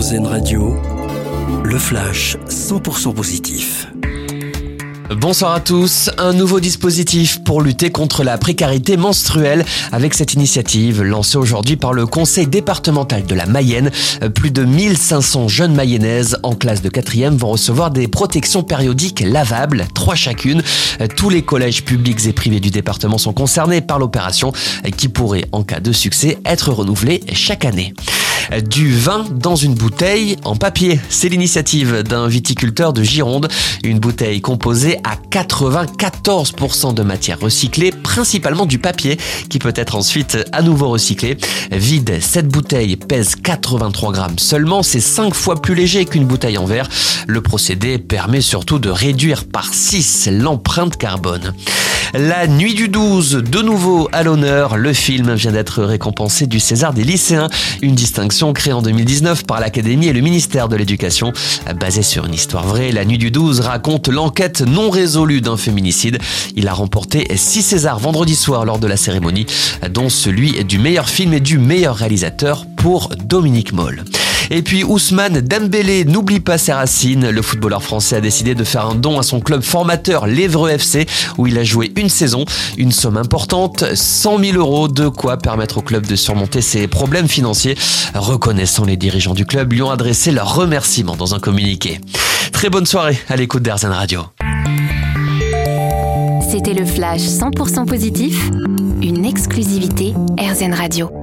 Radio, le flash 100% positif. Bonsoir à tous. Un nouveau dispositif pour lutter contre la précarité menstruelle avec cette initiative lancée aujourd'hui par le conseil départemental de la Mayenne. Plus de 1500 jeunes mayennaises en classe de quatrième vont recevoir des protections périodiques lavables, trois chacune. Tous les collèges publics et privés du département sont concernés par l'opération qui pourrait, en cas de succès, être renouvelée chaque année du vin dans une bouteille en papier. C'est l'initiative d'un viticulteur de Gironde, une bouteille composée à 94% de matière recyclée, principalement du papier, qui peut être ensuite à nouveau recyclé. Vide, cette bouteille pèse 83 grammes seulement, c'est 5 fois plus léger qu'une bouteille en verre. Le procédé permet surtout de réduire par 6 l'empreinte carbone. La nuit du 12, de nouveau à l'honneur, le film vient d'être récompensé du César des lycéens, une distinction créée en 2019 par l'Académie et le ministère de l'Éducation. Basée sur une histoire vraie, La nuit du 12 raconte l'enquête non résolue d'un féminicide. Il a remporté 6 Césars vendredi soir lors de la cérémonie, dont celui du meilleur film et du meilleur réalisateur pour Dominique Moll. Et puis Ousmane Dembélé n'oublie pas ses racines. Le footballeur français a décidé de faire un don à son club formateur, l'Evreux FC, où il a joué une saison. Une somme importante, 100 000 euros, de quoi permettre au club de surmonter ses problèmes financiers. Reconnaissant les dirigeants du club lui ont adressé leurs remerciements dans un communiqué. Très bonne soirée à l'écoute d'Airzen Radio. C'était le flash 100% positif, une exclusivité AirZen Radio.